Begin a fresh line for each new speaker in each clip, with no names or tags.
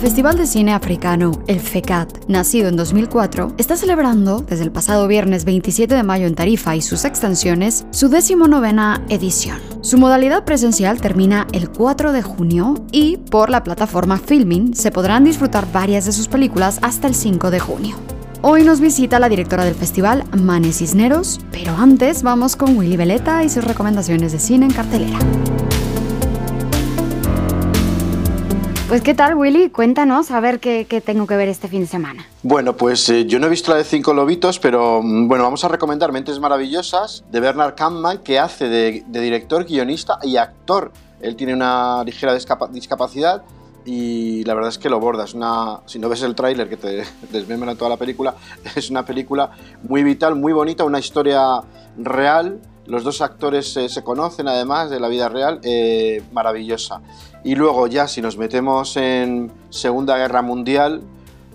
Festival de Cine Africano, el FECAT, nacido en 2004, está celebrando, desde el pasado viernes 27 de mayo en Tarifa y sus extensiones, su decimonovena edición. Su modalidad presencial termina el 4 de junio y, por la plataforma Filming, se podrán disfrutar varias de sus películas hasta el 5 de junio. Hoy nos visita la directora del festival, Mane Cisneros, pero antes vamos con Willy Veleta y sus recomendaciones de cine en cartelera. Pues qué tal, Willy, cuéntanos a ver qué, tengo que ver este fin de semana.
Bueno, pues eh, yo no he visto la de Cinco Lobitos, pero mm, bueno, vamos a recomendar Mentes Maravillosas de Bernard Kampmann, que hace de, director, guionista y actor. Él tiene una ligera discapacidad y la verdad es que lo bordas. Una, si no ves el tráiler que te desmembra toda la película, es una película muy vital, muy bonita, una historia real los dos actores eh, se conocen además de la vida real, eh, maravillosa. Y luego ya si nos metemos en Segunda Guerra Mundial,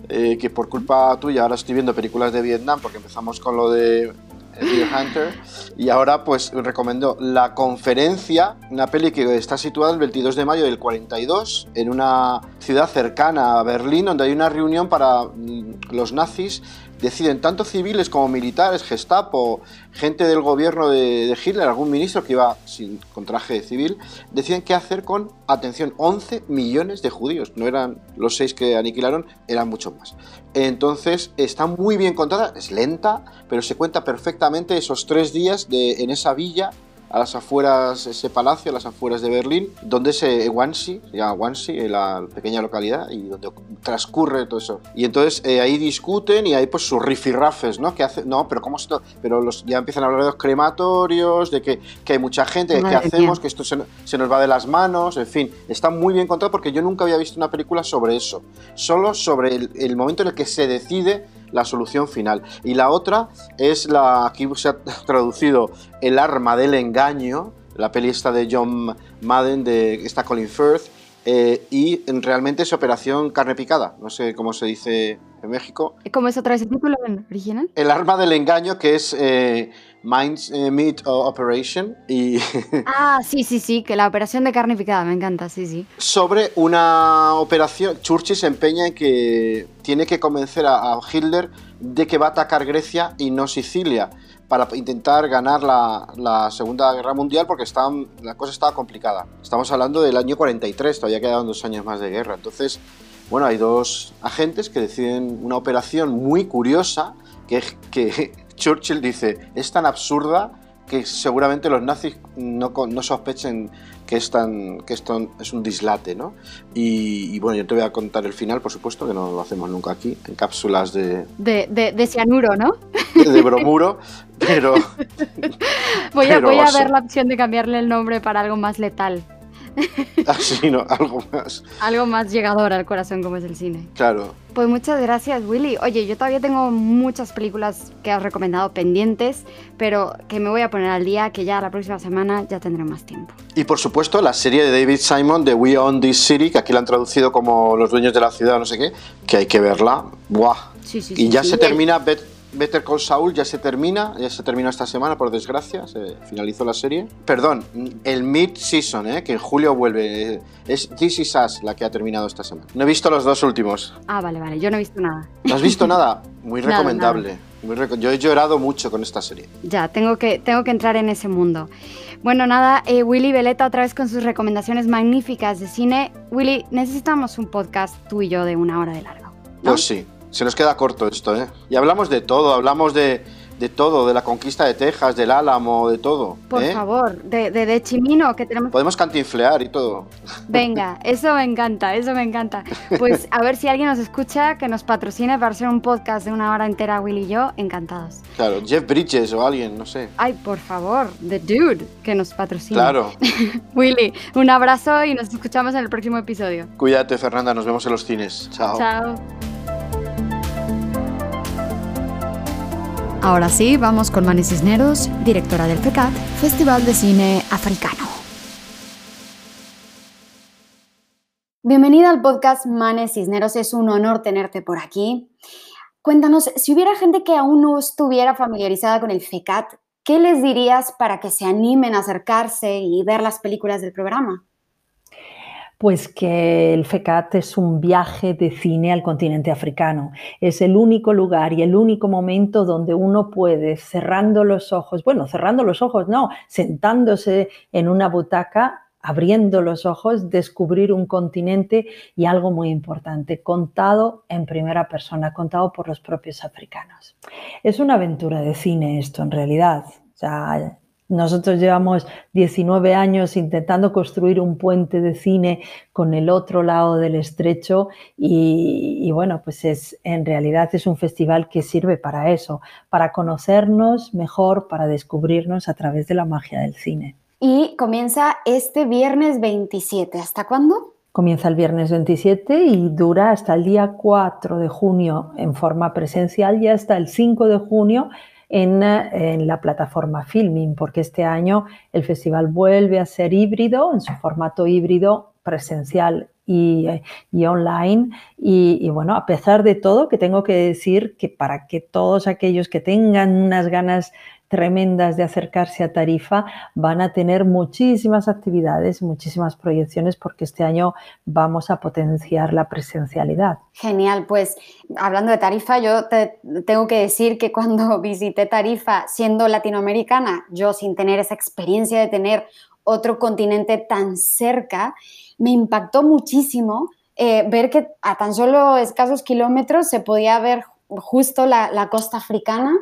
eh, que por culpa tuya ahora estoy viendo películas de Vietnam porque empezamos con lo de Deer Hunter y ahora pues recomiendo La Conferencia, una peli que está situada el 22 de mayo del 42 en una ciudad cercana a Berlín donde hay una reunión para mm, los nazis deciden tanto civiles como militares, Gestapo, gente del gobierno de, Hitler, algún ministro que iba sin, con traje civil, deciden qué hacer con, atención, 11 millones de judíos. No eran los seis que aniquilaron, eran muchos más. Entonces está muy bien contada, es lenta, pero se cuenta perfectamente esos tres días de, en esa villa a las afueras, ese palacio, a las afueras de Berlín, donde es Wannsee, se llama Wannsee, la pequeña localidad, y donde transcurre todo eso. Y entonces eh, ahí discuten y hay pues sus rifirrafes, ¿no? Que hace, no, pero ¿cómo esto? Pero los, ya empiezan a hablar de los crematorios, de que, que hay mucha gente, ¿qué hacemos? Que esto se, se, nos va de las manos, en fin. Está muy bien contado porque yo nunca había visto una película sobre eso. Solo sobre el, el momento en el que se decide la solución final. Y la otra es la, aquí se ha traducido El arma del engaño, la peli esta de John Madden, de esta Colin Firth, eh, y realmente es Operación Carne Picada, no sé cómo se dice en México.
¿Cómo es otra vez el título original?
El arma del engaño, que es eh, Minds eh, Meat Operation. Y
ah, sí, sí, sí, que la operación de carne picada, me encanta, sí, sí.
Sobre una operación, Churchill se empeña en que tiene que convencer a Hitler de que va a atacar Grecia y no Sicilia para intentar ganar la, Segunda Guerra Mundial porque la cosa estaba complicada. Estamos hablando del año 43, todavía quedaban dos años más de guerra. Entonces, bueno, hay dos agentes que deciden una operación muy curiosa que, que Churchill dice, es tan absurda que seguramente los nazis no, no sospechen que, es que esto es un dislate, ¿no? Y, bueno, yo te voy a contar el final, por supuesto, que no lo hacemos nunca aquí, en cápsulas de...
De, de, cianuro, ¿no?
De, bromuro, pero...
voy, a, voy a ver la opción de cambiarle el nombre para algo más letal.
Así, ¿no? Algo más.
Algo más llegador al corazón como es el cine.
Claro.
Pues muchas gracias, Willy. Oye, yo todavía tengo muchas películas que has recomendado pendientes, pero que me voy a poner al día, que ya la próxima semana ya tendré más tiempo.
Y por supuesto, la serie de David Simon de We Own This City, que aquí la han traducido como Los Dueños de la Ciudad, no sé qué, que hay que verla. ¡Buah! Sí, sí, y ya se termina Better Call Saul ya se termina, ya se terminó esta semana, por desgracia, se finalizó la serie. Perdón, el mid-season, ¿eh? que en julio vuelve. Es This Is Us la que ha terminado esta semana. No he visto los dos últimos.
Ah, vale, vale, yo no he visto nada.
¿No has visto nada? Muy recomendable. yo he llorado mucho con esta serie.
Ya, tengo que, tengo que entrar en ese mundo. Bueno, nada, eh, Willy Veleta otra vez con sus recomendaciones magníficas de cine. Willy, necesitamos un podcast tú y yo de una hora de largo.
Pues sí, se nos queda corto esto, ¿eh? Y hablamos de todo, hablamos de, de todo, de la conquista de Texas, del Álamo, de todo.
Por
¿eh?
favor, de, de, Chimino, que tenemos...
Podemos cantinflear y todo.
Venga, eso me encanta, eso me encanta. Pues a ver si alguien nos escucha, que nos patrocine para hacer un podcast de una hora entera, Willy y yo, encantados.
Claro, Jeff Bridges o alguien, no sé.
Ay, por favor, The Dude, que nos patrocine.
Claro.
Willy, un abrazo y nos escuchamos en el próximo episodio.
Cuídate, Fernanda, nos vemos en los cines. Chao.
Chao. Ahora sí, vamos con Mani Cisneros, directora del FECAT, Festival de Cine Africano. Bienvenida al podcast Manes Cisneros, es un honor tenerte por aquí. Cuéntanos, si hubiera gente que aún no estuviera familiarizada con el FECAT, ¿qué les dirías para que se animen a acercarse y ver las películas del programa?
Pues que el FECAT es un viaje de cine al continente africano. Es el único lugar y el único momento donde uno puede, cerrando los ojos, bueno, cerrando los ojos, no, sentándose en una butaca, abriendo los ojos, descubrir un continente y algo muy importante, contado en primera persona, contado por los propios africanos. Es una aventura de cine esto en realidad. O sea, nosotros llevamos 19 años intentando construir un puente de cine con el otro lado del estrecho y, bueno, pues es en realidad es un festival que sirve para eso, para conocernos mejor, para descubrirnos a través de la magia del cine.
Y comienza este viernes 27. ¿Hasta cuándo?
Comienza el viernes 27 y dura hasta el día 4 de junio en forma presencial y hasta el 5 de junio en, la plataforma Filming, porque este año el festival vuelve a ser híbrido, en su formato híbrido presencial y, online. Y, y, bueno, a pesar de todo, que tengo que decir que para que todos aquellos que tengan unas ganas tremendas de acercarse a Tarifa, van a tener muchísimas actividades, muchísimas proyecciones, porque este año vamos a potenciar la presencialidad.
Genial, pues hablando de Tarifa, yo te tengo que decir que cuando visité Tarifa siendo latinoamericana, yo sin tener esa experiencia de tener otro continente tan cerca, me impactó muchísimo eh, ver que a tan solo escasos kilómetros se podía ver justo la, costa africana.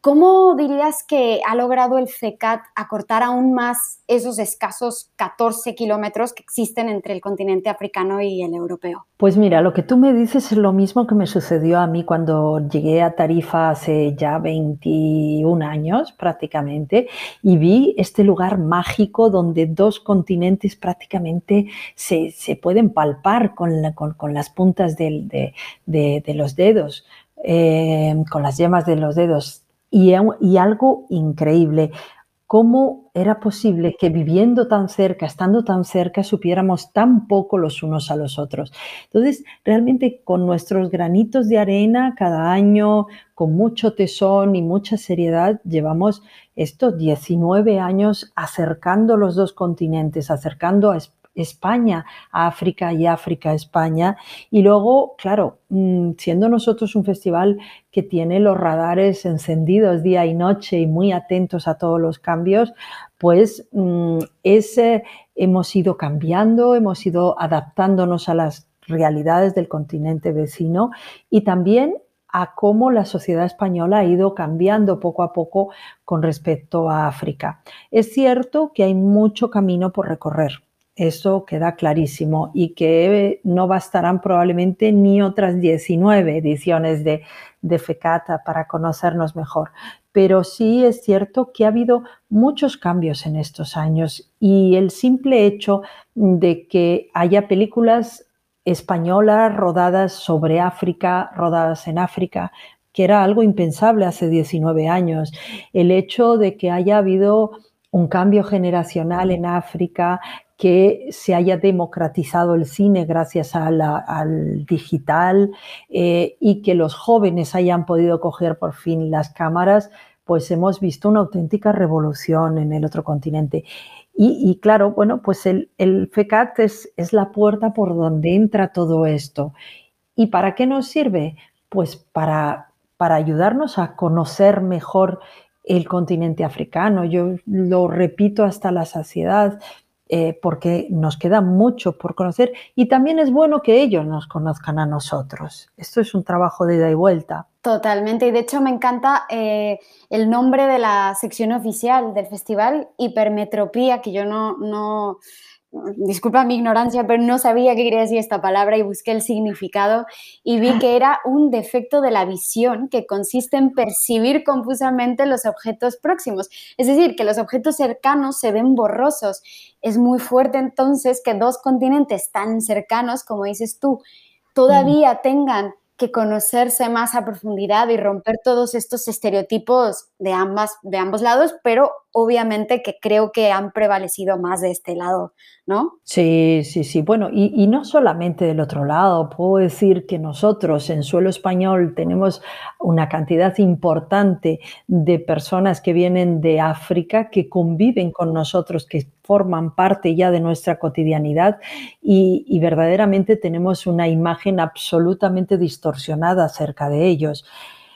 ¿Cómo dirías que ha logrado el FECAT acortar aún más esos escasos 14 kilómetros que existen entre el continente africano y el europeo?
Pues mira, lo que tú me dices es lo mismo que me sucedió a mí cuando llegué a Tarifa hace ya 21 años prácticamente y vi este lugar mágico donde dos continentes prácticamente se, pueden palpar con, las puntas de los dedos. Eh, con las yemas de los dedos. Y, y algo increíble, cómo era posible que viviendo tan cerca, estando tan cerca, supiéramos tan poco los unos a los otros. Entonces, realmente con nuestros granitos de arena cada año, con mucho tesón y mucha seriedad, llevamos estos 19 años acercando los dos continentes, acercando a España España a África y África a España. Y luego, claro, mm, siendo nosotros un festival que tiene los radares encendidos día y noche y muy atentos a todos los cambios, pues mm, hemos ido cambiando, hemos ido adaptándonos a las realidades del continente vecino y también a cómo la sociedad española ha ido cambiando poco a poco con respecto a África. Es cierto que hay mucho camino por recorrer. Eso queda clarísimo y que no bastarán probablemente ni otras 19 ediciones de, de FECATA para conocernos mejor. Pero sí es cierto que ha habido muchos cambios en estos años y el simple hecho de que haya películas españolas rodadas sobre África, rodadas en África, que era algo impensable hace 19 años. El hecho de que haya habido un cambio generacional en África, que se haya democratizado el cine gracias al digital eh, y que los jóvenes hayan podido coger por fin las cámaras, pues hemos visto una auténtica revolución en el otro continente. Y, claro, bueno, pues el, FECAT es, es la puerta por donde entra todo esto. ¿Y para qué nos sirve? Pues para, para ayudarnos a conocer mejor el continente africano. Yo lo repito hasta la saciedad. Eh, porque nos queda mucho por conocer y también es bueno que ellos nos conozcan a nosotros. Esto es un trabajo de ida y vuelta.
Totalmente, y de hecho me encanta eh, el nombre de la sección oficial del festival, Hipermetropía, que yo no, no, disculpa mi ignorancia, pero no sabía qué quería decir esta palabra y busqué el significado y vi que era un defecto de la visión que consiste en percibir confusamente los objetos próximos. Es decir, que los objetos cercanos se ven borrosos. Es muy fuerte entonces que dos continentes tan cercanos, como dices tú, todavía tengan que conocerse más a profundidad y romper todos estos estereotipos de, ambas, de ambos lados, pero obviamente que creo que han prevalecido más de este lado, ¿no?
Sí, sí, sí. Bueno, y, no solamente del otro lado, puedo decir que nosotros en suelo español tenemos una cantidad importante de personas que vienen de África, que conviven con nosotros, que forman parte ya de nuestra cotidianidad y verdaderamente tenemos una imagen absolutamente distorsionada acerca de ellos.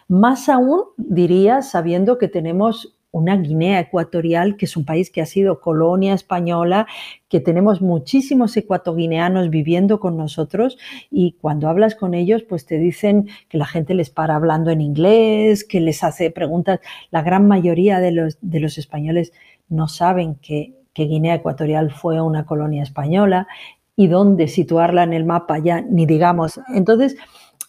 Más aún, diría, sabiendo que tenemos una Guinea Ecuatorial, que es un país que ha sido colonia española, que tenemos muchísimos ecuatoguineanos viviendo con nosotros y cuando hablas con ellos, pues te dicen que la gente les para hablando en inglés, que les hace preguntas. La gran mayoría de los, de los españoles no saben que, que Guinea Ecuatorial fue una colonia española y dónde situarla en el mapa ya, ni digamos. Entonces,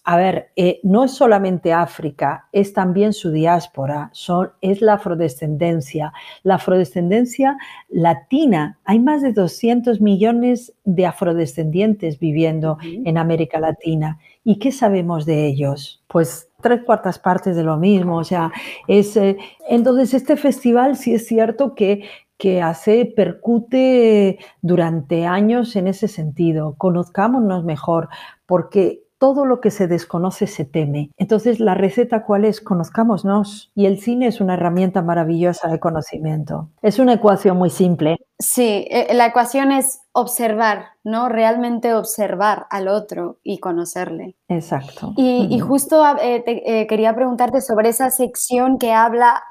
a ver, eh, no es solamente África, es también su diáspora, son, es la afrodescendencia. La afrodescendencia latina, hay más de 200 millones de afrodescendientes viviendo en América Latina. ¿Y qué sabemos de ellos? Pues tres cuartas partes de lo mismo. O sea, es, eh, entonces este festival sí es cierto que que hace, percute durante años en ese sentido. Conozcámonos mejor, porque todo lo que se desconoce se teme. Entonces, ¿la receta cuál es? Conozcámonos. Y el cine es una herramienta maravillosa de conocimiento. Es una ecuación muy simple.
Sí, eh, la ecuación es observar, ¿no? Realmente observar al otro y conocerle.
Exacto.
Y, justo eh, eh, quería preguntarte sobre esa sección que habla,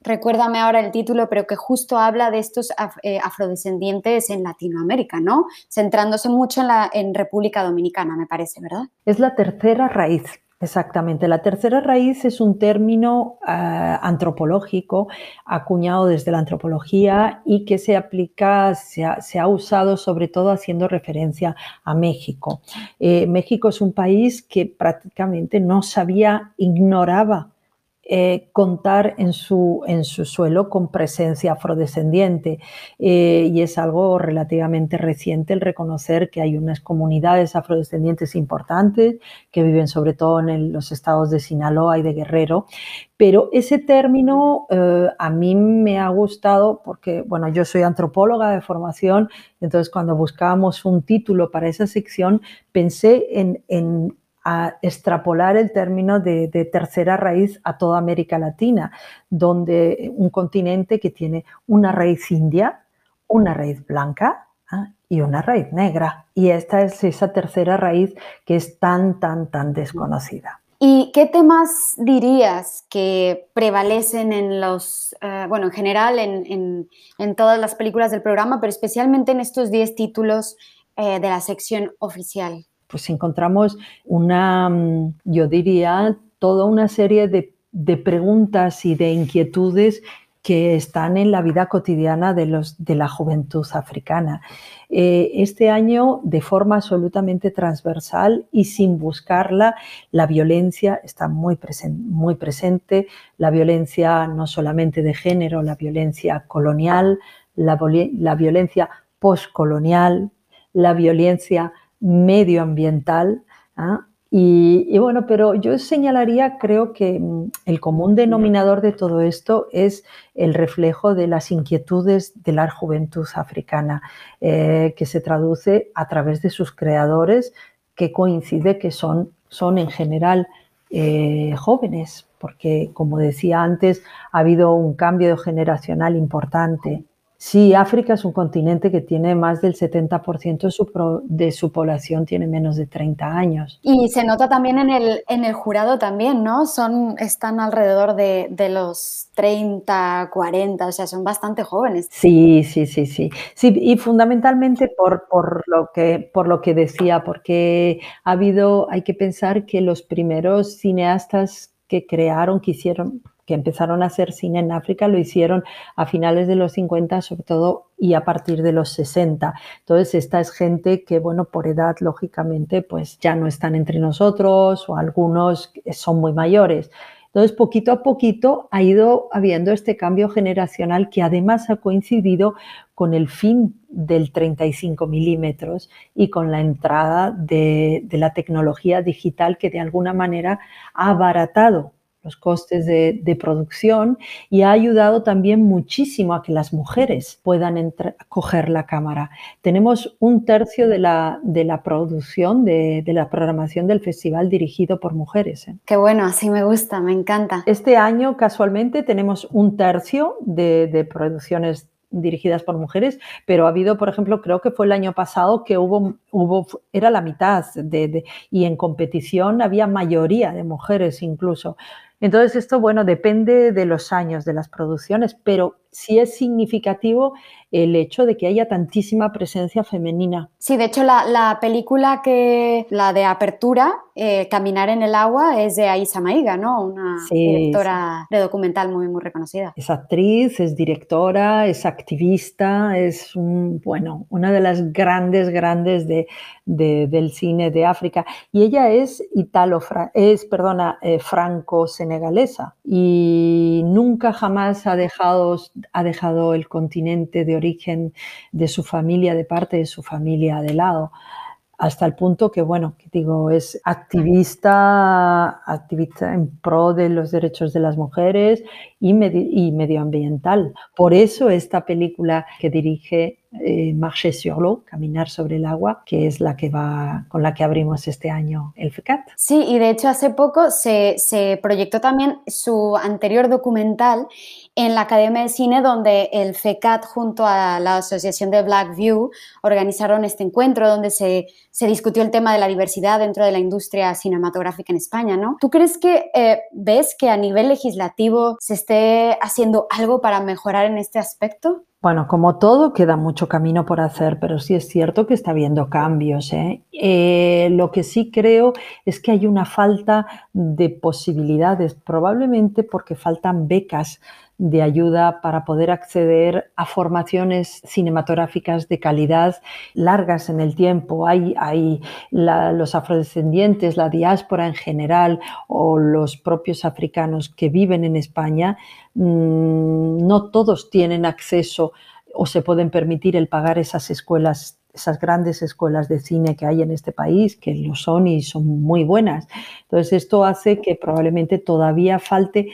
recuérdame ahora el título, pero que justo habla de estos afrodescendientes en Latinoamérica, ¿no? Centrándose mucho en, la, en República Dominicana, me parece, ¿verdad?
Es la tercera raíz Exactamente. La tercera raíz es un término eh, antropológico acuñado desde la antropología y que se aplica, se ha, usado sobre todo haciendo referencia a México. Eh, México es un país que prácticamente no sabía, ignoraba eh, contar en su, en su suelo con presencia afrodescendiente. Eh, y es algo relativamente reciente el reconocer que hay unas comunidades afrodescendientes importantes que viven sobre todo en los estados de Sinaloa y de Guerrero. Pero ese término eh, a mí me ha gustado porque, bueno, yo soy antropóloga de formación, entonces cuando buscábamos un título para esa sección pensé en, en extrapolar el término de, tercera raíz a toda América Latina, donde un continente que tiene una raíz india, una raíz blanca ¿ah? y una raíz negra. Y esta es esa tercera raíz que es tan, tan, tan desconocida.
¿Y qué temas dirías que prevalecen en los, eh, bueno, en general en, todas las películas del programa, pero especialmente en estos 10 títulos eh, de la sección oficial?
Pues encontramos una, mm, yo diría, toda una serie de, preguntas y de inquietudes que están en la vida cotidiana de, los, de la juventud africana. Eh, este año, de forma absolutamente transversal y sin buscarla, la violencia está muy, muy presente, la violencia no solamente de género, la violencia colonial, la, la violencia postcolonial, la violencia medioambiental. ¿ah? Y, bueno, pero yo señalaría, creo que mm, el común denominador de todo esto es el reflejo de las inquietudes de la juventud africana, eh, que se traduce a través de sus creadores, que coincide que son, son en general eh, jóvenes, porque como decía antes, ha habido un cambio generacional importante. Sí, África es un continente que tiene más del 70% de su, de su, población tiene menos de 30 años.
Y se nota también en el, en el jurado también, ¿no? Son, están alrededor de, de, los 30, 40, o sea, son bastante jóvenes.
Sí, sí, sí, sí. sí y fundamentalmente por, por, lo que, por lo que decía, porque ha habido, hay que pensar que los primeros cineastas que crearon, que hicieron, que empezaron a hacer cine en África lo hicieron a finales de los 50 sobre todo y a partir de los 60. Entonces esta es gente que, bueno, por edad lógicamente pues ya no están entre nosotros o algunos son muy mayores. Entonces, poquito a poquito ha ido habiendo este cambio generacional que además ha coincidido con el fin del 35 milímetros y con la entrada de, de la tecnología digital que de alguna manera ha abaratado los costes de, producción y ha ayudado también muchísimo a que las mujeres puedan coger la cámara. Tenemos un tercio de la, de la producción, de, la programación del festival dirigido por mujeres. ¿eh?
Qué bueno, así me gusta, me encanta.
Este año casualmente tenemos un tercio de, de producciones dirigidas por mujeres, pero ha habido, por ejemplo, creo que fue el año pasado que hubo, hubo era la mitad de, y en competición había mayoría de mujeres incluso. Entonces esto, bueno, depende de los años de las producciones, pero sí es significativo el hecho de que haya tantísima presencia femenina.
Sí, de hecho la, película que, la de apertura, eh, Caminar en el agua, es de Aisa Maiga, ¿no? Una directora de documental muy, muy reconocida.
Es actriz, es directora, es activista, es bueno, una de las grandes, grandes de, del cine de África. Y ella es italo, es, perdona, eh, franco-senegalesa y nunca jamás ha dejado ha dejado el continente de origen de su familia, de parte de su familia de lado hasta el punto que, bueno, digo, es activista, activista en pro de los derechos de las mujeres y, medioambiental. Por eso esta película que dirige eh, Marché sur l'eau, Caminar sobre el agua, que es la que va, con la que abrimos este año el FECAT.
Sí, y de hecho hace poco se proyectó también su anterior documental en la Academia de Cine, donde el FECAT junto a la Asociación de Black View organizaron este encuentro donde se, se discutió el tema de la diversidad dentro de la industria cinematográfica en España, ¿no? ¿Tú crees que eh, ves que a nivel legislativo se esté haciendo algo para mejorar en este aspecto?
Bueno, como todo, queda mucho camino por hacer, pero sí es cierto que está habiendo cambios. ¿eh? Eh, lo que sí creo es que hay una falta de posibilidades, probablemente porque faltan becas de ayuda para poder acceder a formaciones cinematográficas de calidad largas en el tiempo. Hay, hay los afrodescendientes, la diáspora en general o los propios africanos que viven en España, mm, no todos tienen acceso o se pueden permitir el pagar esas escuelas esas grandes escuelas de cine que hay en este país, que lo son y son muy buenas. Entonces, esto hace que probablemente todavía falte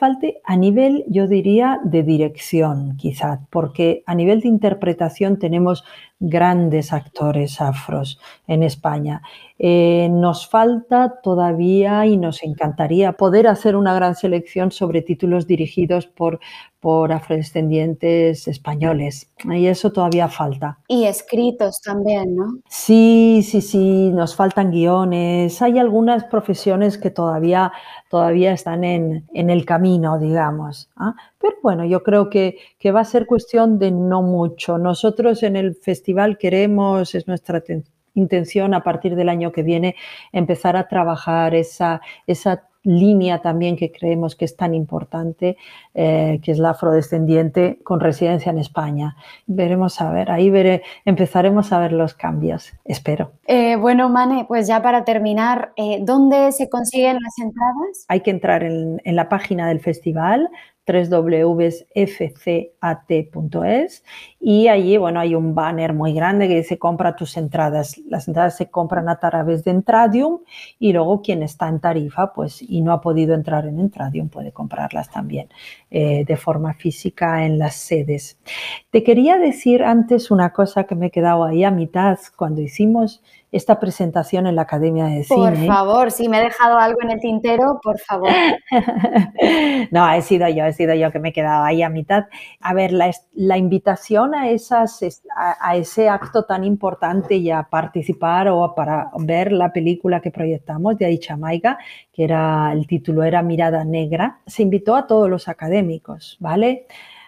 falte a nivel, yo diría, de dirección, quizá, porque a nivel de interpretación tenemos grandes actores afros en España. Eh, nos falta todavía y nos encantaría poder hacer una gran selección sobre títulos dirigidos por, por afrodescendientes españoles. Y eso todavía falta.
Y escritos también, ¿no?
Sí, sí, sí, nos faltan guiones. Hay algunas profesiones que todavía, todavía están en, el camino, digamos. ¿ah? Pero bueno, yo creo que, que va a ser cuestión de no mucho. Nosotros en el festival queremos, es nuestra intención a partir del año que viene empezar a trabajar esa, esa línea también que creemos que es tan importante, eh, que es la afrodescendiente con residencia en España. Veremos a ver, ahí veré, empezaremos a ver los cambios, espero.
Eh, bueno, Mane, pues ya para terminar, eh, ¿dónde se consiguen las entradas?
Hay que entrar en, en la página del festival www.fcat.es y allí, bueno, hay un banner muy grande que dice compra tus entradas. Las entradas se compran a través de Entradium y luego quien está en tarifa, pues, y no ha podido entrar en Entradium puede comprarlas también eh, de forma física en las sedes. Te quería decir antes una cosa que me he quedado ahí a mitad cuando hicimos esta presentación en la Academia de Cine.
Por favor, si me he dejado algo en el tintero, por favor.
no, he sido yo, he sido yo que me he quedado ahí a mitad. A ver, la, invitación a, esas, a, ese acto tan importante y a participar o para ver la película que proyectamos de Aicha Maiga, que era, el título era Mirada Negra, se invitó a todos los académicos, ¿vale?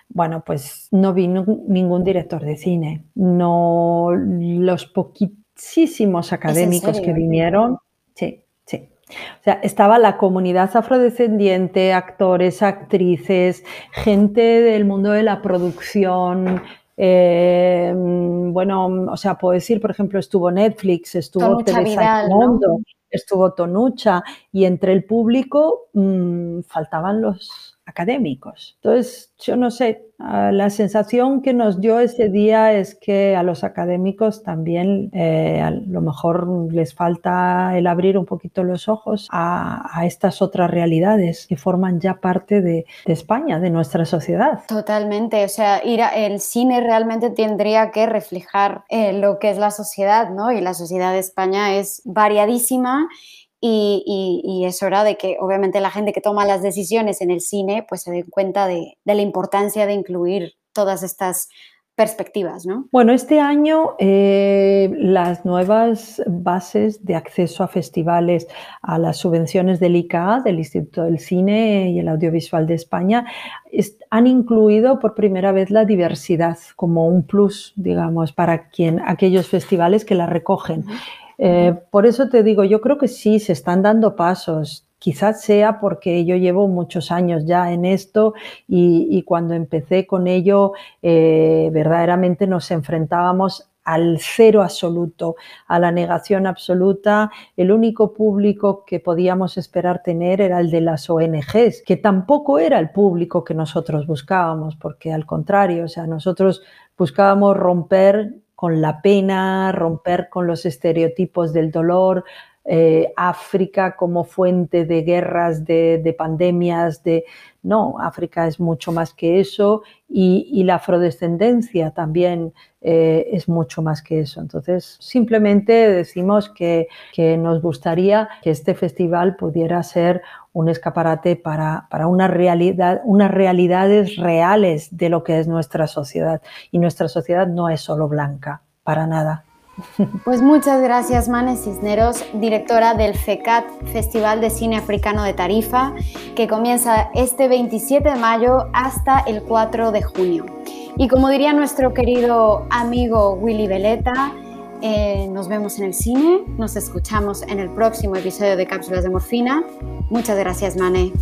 Bueno, pues no vino ningún director de cine, no los poquitos muchísimos académicos que vinieron. Sí, sí. O sea, estaba la comunidad afrodescendiente, actores, actrices, gente del mundo de la producción. Eh, bueno, o sea, puedo decir, por ejemplo, estuvo Netflix, estuvo Teresa estuvo Tonucha, y entre el público mm, faltaban los académicos. Entonces, yo no sé, ah, la sensación que nos dio ese día es que a los académicos también eh, a lo mejor les falta el abrir un poquito los ojos a, estas otras realidades que forman ya parte de, España, de nuestra sociedad.
Totalmente, o sea, el cine realmente tendría que reflejar eh, lo que es la sociedad, ¿no? Y la sociedad de España es variadísima y, es hora de que obviamente la gente que toma las decisiones en el cine pues se den cuenta de, la importancia de incluir todas estas perspectivas, ¿no?
Bueno, este año eh, las nuevas bases de acceso a festivales, a las subvenciones del ICA, del Instituto del Cine y el Audiovisual de España, han incluido por primera vez la diversidad como un plus, digamos, para quien, aquellos festivales que la recogen. Eh, por eso te digo, yo creo que sí, se están dando pasos. Quizás sea porque yo llevo muchos años ya en esto y, cuando empecé con ello, eh, verdaderamente nos enfrentábamos al cero absoluto, a la negación absoluta. El único público que podíamos esperar tener era el de las ONGs, que tampoco era el público que nosotros buscábamos, porque al contrario, o sea, nosotros buscábamos romper con la pena, romper con los estereotipos del dolor, eh, África como fuente de guerras, de, pandemias, de... No, África es mucho más que eso y, la afrodescendencia también eh, es mucho más que eso. Entonces, simplemente decimos que, que, nos gustaría que este festival pudiera ser un escaparate para, para una realidad, unas realidades reales de lo que es nuestra sociedad. Y nuestra sociedad no es solo blanca, para nada.
Pues muchas gracias, Manes Cisneros, directora del FECAT, Festival de Cine Africano de Tarifa, que comienza este 27 de mayo hasta el 4 de junio. Y como diría nuestro querido amigo Willy Veleta, eh, nos vemos en el cine, nos escuchamos en el próximo episodio de Cápsulas de Morfina. Muchas gracias, Mane.